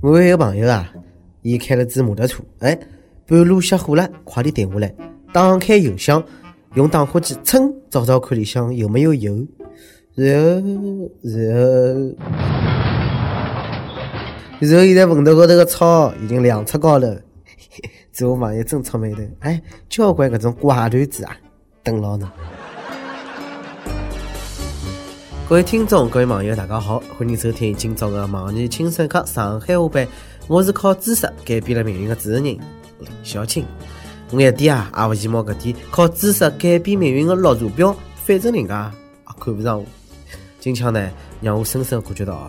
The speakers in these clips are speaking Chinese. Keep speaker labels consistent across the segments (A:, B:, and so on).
A: 我有一个朋友啊，伊开了只摩托车，哎，半路熄火了，快点停下来，打开油箱，用打火机噌找找看里向有没有油，然后，然后，然后现在坟头高头个草已经两尺高了。这我朋友真出名头，哎，交关搿种怪段子啊，等牢侬。各位听众，各位网友，大家好，欢迎收听今朝的网易轻松课上海话版。我是靠知识改变了命运的主持人林小青。我一点啊也勿羡慕搿点靠知识改变命运的绿茶婊，反正人家也看不上我。今朝呢，让我深深感觉到啊，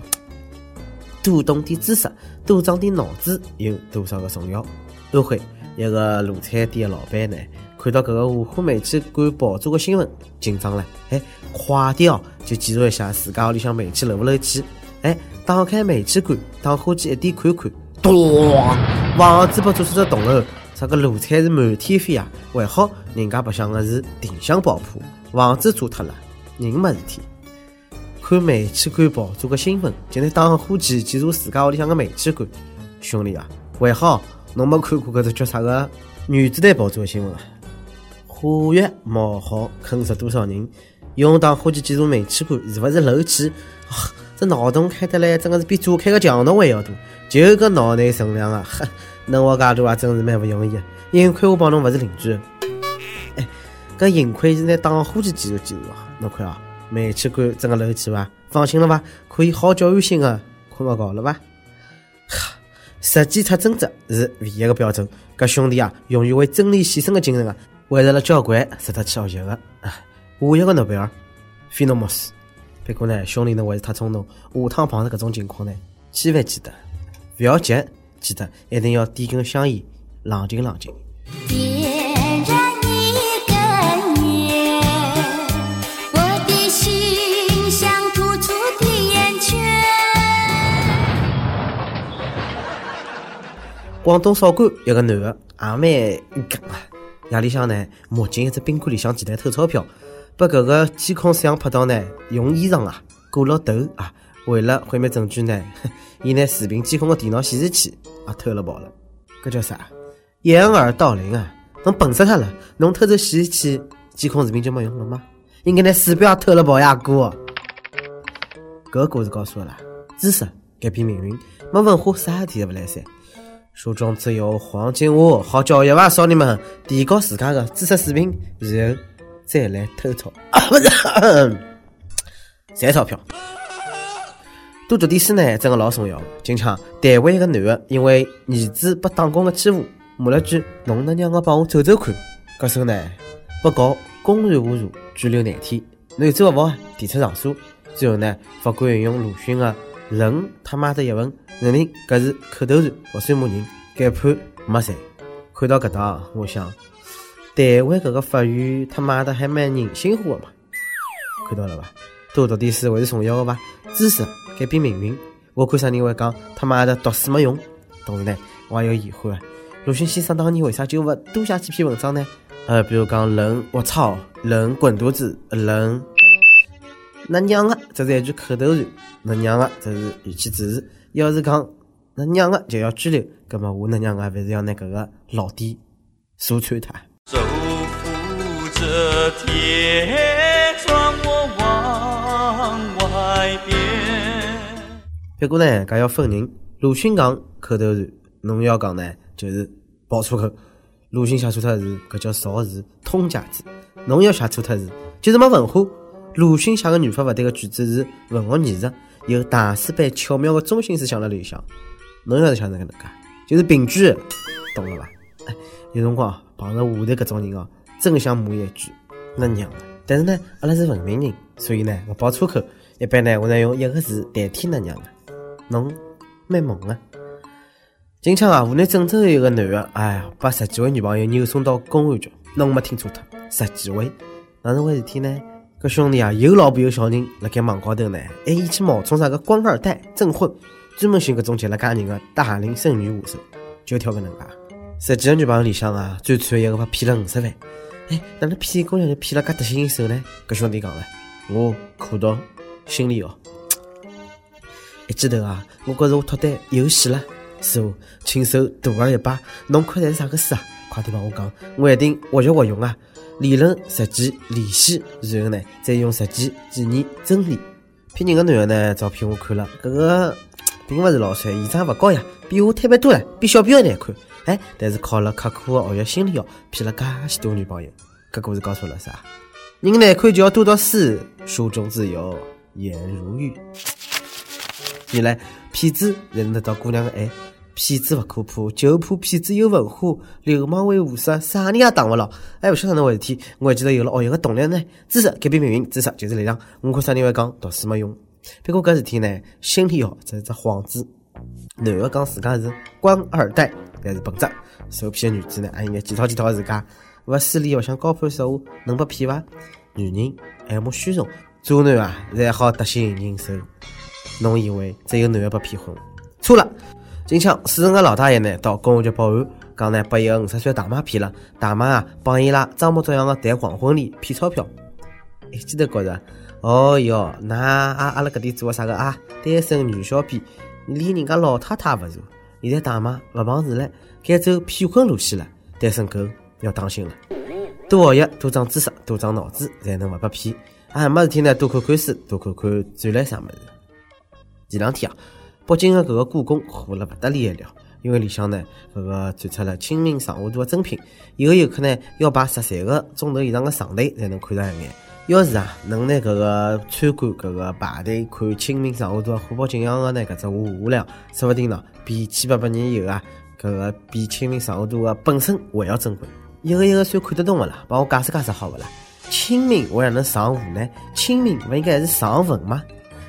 A: 多懂点知识，多长点脑子，有多少个重要。安徽一个卤菜店的老板呢？看到搿个五虎煤气罐爆炸的新闻，紧张了，哎，快点哦，就检查一下自家屋里向煤气漏不漏气。哎，打开煤气罐，打火机一点看看，咚，房子被炸出个洞哦，这个卤菜是满天飞啊！还好人家白相的是定向爆破，房子炸脱了，人没事体。看煤气罐爆炸的新闻，就拿打火机检查自家屋里向的煤气罐，兄弟啊，还好侬没看过搿只叫啥个原子弹爆炸的新闻啊？化学冒号坑死多少人？用打火机检查煤气罐是勿是漏气？这脑洞开得来，真的是比炸开个墙洞还要多。就个脑内存量啊！呵，能活介大啊，真是蛮勿容易的。幸亏我帮侬勿是邻居。哎，搿幸亏是拿打火机检查检查啊！侬看啊，煤气罐真个漏气伐？放心了伐？可以好教育性的困勿搞了伐？实际出真则是唯一个标准。搿兄弟啊，永远为真理牺牲的精神啊！为了交关值得去学习的，下一个诺贝尔，费诺莫斯。不过呢，兄弟侬还是太冲动，下趟碰着搿种情况呢，千万记得勿要急，记得一定要点根香烟，冷静冷静。
B: 点燃一根烟，我的心像突出的烟圈。
A: 广东韶关一个男的也蛮勇敢啊。夜里向呢，摸进一只宾馆里向前台偷钞票，把搿个监控摄像拍到呢，用衣裳啊裹牢头啊，为了毁灭证据呢，伊拿视频监控个电脑显示器也偷了跑了。搿叫啥？掩耳盗铃啊！侬笨死脱了！侬偷走显示器，监控视频就没用了吗？应该拿鼠标偷了跑呀，哥！搿个故事告诉我啦，知识改变命运，没文化啥事体也勿来三。书中只有黄金屋，好教育伐，少年们提高自家的知识水平，然后再来偷钞，不 是赚钞票。多读点书呢，真的老重要。今朝台湾一个男的，因为儿子被打工的欺负，骂了句“侬能让我帮我走走看”，搿时候呢，被告公然侮辱，拘留廿天。男子不服，提出上诉。最后呢，法官引用鲁迅的“人他妈的”一问。认定搿是口头禅，勿算骂人，改判没罪。看到搿搭，我想台湾搿个法院他妈的还蛮人性化的嘛。看到了伐？多读点书还是重要的伐？知识改变命运。我看啥人会讲他妈的读书没用？同时呢，我也有疑惑啊。鲁迅先生当年为啥就勿多写几篇文章呢？呃，比如讲人我操，人滚犊子，人那娘的，这是一句口头禅。那娘个，这是语气指示。要是讲那娘个就要拘留，葛么我那娘个还是要拿搿个老弟说穿他。
C: 手扶着铁窗，我往外边。
A: 不过呢，搿要分人。鲁迅讲口头禅，侬要讲呢就是爆粗口。鲁迅写错脱字，搿叫造字通假字。侬要写错脱字，就是没文化。鲁迅写个语法勿对个句子是文学艺术。有大师般巧妙的中心思想辣里向，侬要是想哪能介，就是病句，懂了伐？有辰光碰着下头搿种人哦，真想骂一句那娘的！但是呢，阿拉是文明人，所以呢，勿爆粗口。一般呢，我呢用一个字代替那娘的。侬蛮萌啊！今朝啊，湖南郑州有个男的，哎呀，把十几位女朋友扭送到公安局，侬没听错脱，十几位，哪能回事体呢？搿兄弟啊，有老婆有小人，辣盖网高头呢，还一起冒充啥个官二代、征婚，专门寻搿种结了家人的大龄剩女下手，就挑搿能介。十几个女朋友里向啊，最惨一个被骗了五十万。哎，哪能骗姑娘就骗了介得心应手呢？搿兄弟讲了，我苦到心里哦，一记头啊，我觉着我脱单有戏了。师傅，亲手大个一把，侬看的是啥个书啊？快点帮我讲，我一定活学活用啊！理论、实践、联系，然后呢，再用实践检验真理。骗人的男的呢，照片我看了，搿个 并勿是老帅，现场勿高呀，比我特别多了，比小兵还难看。哎，但是靠了刻苦的学习心理学，骗了介许多女朋友。搿故事告诉了啥？人难看就要多读书，书中自有颜如玉。原来骗子才能得到姑娘的爱，骗子勿可怕，就怕骗子有文化，流氓会武术，啥人也挡勿牢。哎，勿晓得哪回事体，我还记得有了学习个动力呢。知识改变命运，知识就是力量。我看啥人会讲读书没用，不过搿事体呢，心理学只是只幌子。男的讲自家是官二代，但是本质受骗的女子呢，还应该检讨检讨自家，勿势利勿想高攀实话，能被骗伐？女人爱慕虚荣，渣男啊，才好得心应手。侬以为只有男的被骗婚？错了！今朝四川个老大爷呢，到公安局报案，讲呢被一个五十岁大妈骗了，大妈啊帮伊拉装模作样的谈黄昏恋，骗钞票。一记头觉着，哦哟，那阿阿拉搿点做个啥个啊？单身女小编，连人家老太太勿如。现在大妈勿碰事了，该走骗婚路线了。单身狗要当心了，多学习，多长知识，多长脑子，才能勿被骗。啊，没事体呢，多看看书，多看看展览啥物事。前两天啊，北京的搿个故宫火了勿得了了，因为里向呢搿个展出了《清明上河图》的珍品，有个游客呢要排十三个钟头以上的长队才能看上一眼。要是啊能拿搿个参观搿个排队看《清明上河图》火爆景象的呢搿只话量，说不定呢比千八百年以后啊搿个比《清明上河图》的本身还要珍贵。一个一个算看得懂勿啦？帮我解释解释好勿啦？清明为啥能上河呢？清明勿应该是上坟吗？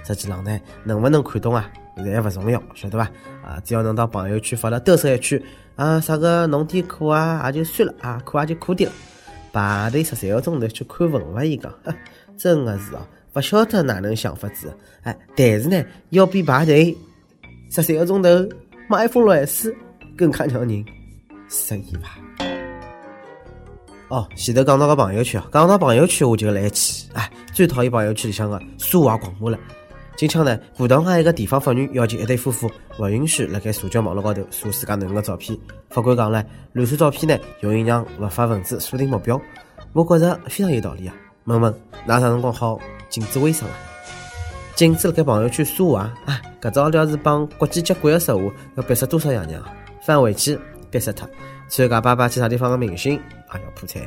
A: 实际上呢，能不能看懂啊，侪勿重要，晓得伐？啊，只要能到朋友圈发了嘚瑟一圈，啊，啥个弄点苦啊，也就算了啊，苦也就苦点了。排队十三个钟头去看文物？伊讲，真的是哦，勿晓得哪能想法子。哎，但是呢，要比排队十三个钟头买 iPhone 六 S 更加让人适意伐？哦，前头讲到个朋友圈，讲到朋友圈我就来气，哎，最讨厌朋友圈里向个奢华广播了。近腔呢，葡萄牙一个地方法院要求一对夫妇勿允许辣盖社交网络高头晒自家囡恩个照片。法官讲了，乱晒照片呢，容易让勿法分子锁定目标。我觉着非常有道理啊。问问，哪啥辰光好禁止微商啊？禁止辣盖朋友圈说话啊？搿招要是帮国际接轨个说话，要逼死多少爷娘啊？翻回去逼死脱，参加爸爸去啥地方个明星也要破产。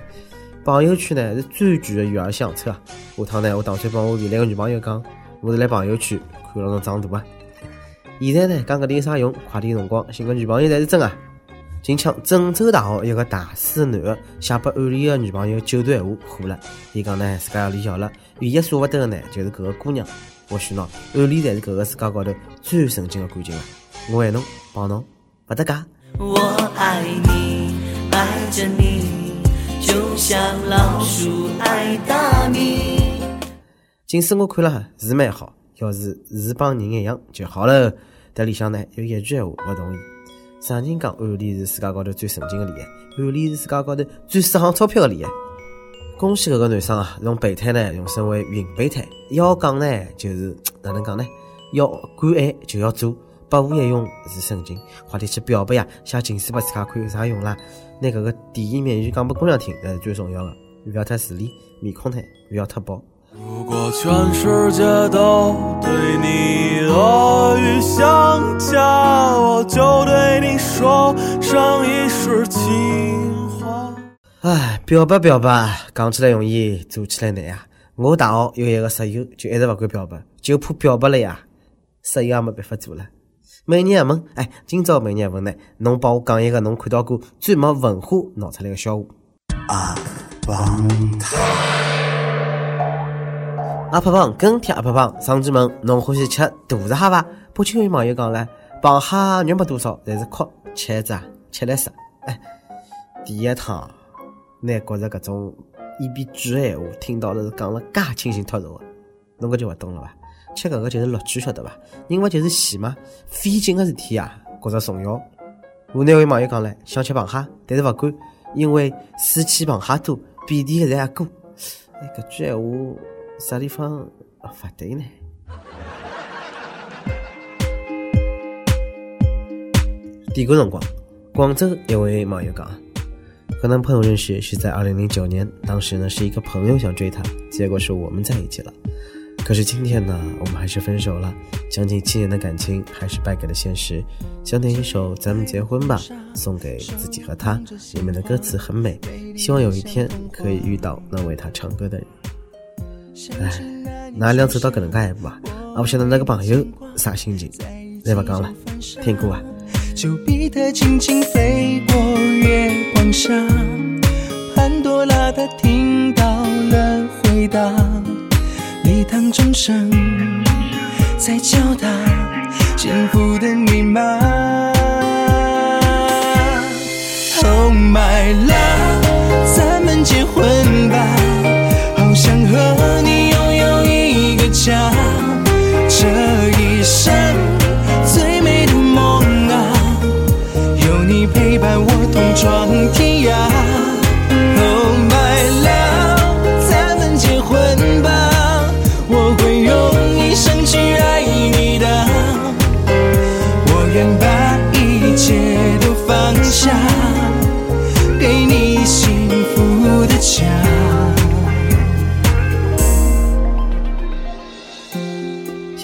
A: 朋友圈呢是最贵的育儿相册啊。下趟呢，我打算帮我未来个女朋友讲。我是来朋友圈看了侬长大啊！现在呢，讲搿点有啥用？快点辰光寻个女朋友才是真啊！近腔郑州大学一个大四男的写拨暗恋的女朋友九段闲话火了。伊讲呢，自家要离校了，唯一舍勿得的呢，就是搿个姑娘。或许喏，暗恋才是搿个世界高头最纯净的感情了。我爱侬，帮侬，勿搭界。
D: 我爱你，爱着你，就像老鼠爱大米。
A: 近视我看了是蛮好，要是是帮人一样就好了。但里向呢有一句闲话勿同意：啥人讲暗恋是世界高头最神经的恋爱？暗恋是世界高头最省钞票的恋爱。恭喜搿个男生啊，从备胎呢用升为孕备胎。要讲呢就是哪能讲呢？要敢爱就要做，百无一用是神经。快点去表白呀！写情书拨自家看有啥用啦？拿搿个甜言蜜语讲拨姑娘听才是最重要的。勿要太势利，面孔呢勿要太薄。
C: 如果全世界都对你恶语相加，我就对你说上一世情话。
A: 唉，表白表白，讲起来容易，做起来难啊！我大学有一个室友，就一直勿敢表白，就怕表白了呀，室友也没办法做了。美女问，哎，今朝每年问呢，侬帮我讲一个侬看到过最没文化闹出来的笑话。
E: 阿邦塔。
A: 阿胖胖跟帖阿胖胖上期问侬欢喜吃大闸蟹伐？北京有网友讲了，螃蟹肉没多少，但是壳吃一只吃来食。哎，第一趟，拿觉着搿种一边句闲话，听到的是讲了介清新脱俗的，侬搿就勿懂了伐？吃搿个就是乐趣，晓得伐？人勿就是戏吗？费劲个事体啊，觉着重要。湖南位网友讲了，想吃螃蟹，但是勿敢，因为水浅螃蟹多，遍地侪阿哥。哎，搿句闲话。啥地方勿对呢？点歌辰光，广州一位网友讲，和男朋友认识是在二零零九年，当时呢是一个朋友想追她，结果是我们在一起了。可是今天呢，我们还是分手了，将近七年的感情还是败给了现实。想点一首《咱们结婚吧》，送给自己和他，里面的歌词很美，希望有一天可以遇到能为他唱歌的人。哎，那两走到搿能介一步啊，啊，不晓得那个朋友啥心情？再不讲了，听歌啊。
F: 丘比特轻轻飞过月光下，潘多拉她听到了回答，礼堂钟声在敲打幸福的密码。Oh my love，咱们结婚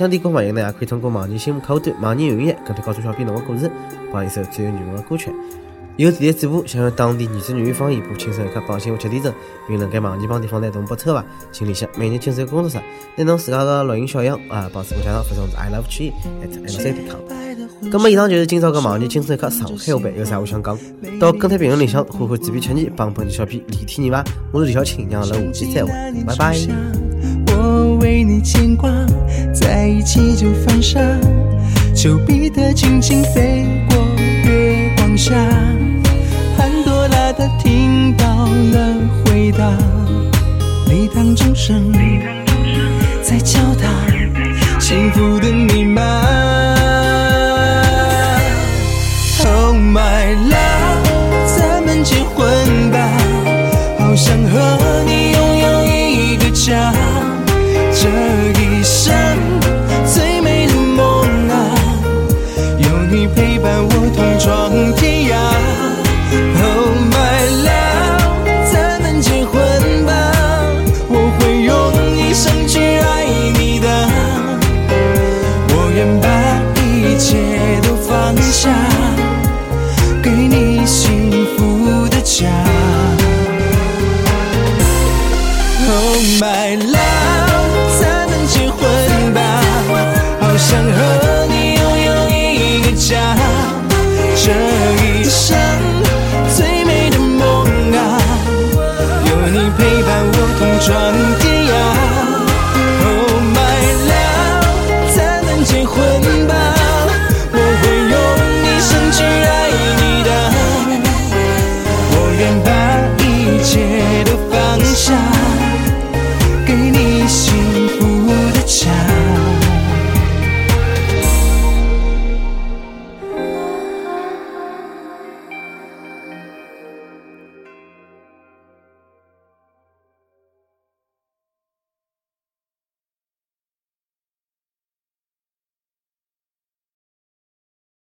F: 想
A: 点歌朋友呢，也可以通过网易新闻客户端、网易云音乐跟帖告诉小编侬的故事，帮一首最有缘分的歌曲。有电台主播想用当地原汁原味方言播轻松一刻，帮新闻七点钟，并能给网易帮地方台同步播出伐？请联系每日轻松工作室，拿侬自家的录音小样啊，帮主播家长发送至 i love tree at mc.com。那么以上就是今朝个网易轻松一刻上海话版，有啥话想讲？到跟帖评论里向呼呼嘴皮吃你，帮本期小编李天你吧？我是李小青，让阿拉下期再会，拜拜。
F: 为你牵挂，在一起就犯傻。丘比特轻轻飞过月光下，潘多拉她听到了回答，礼堂钟声 Tell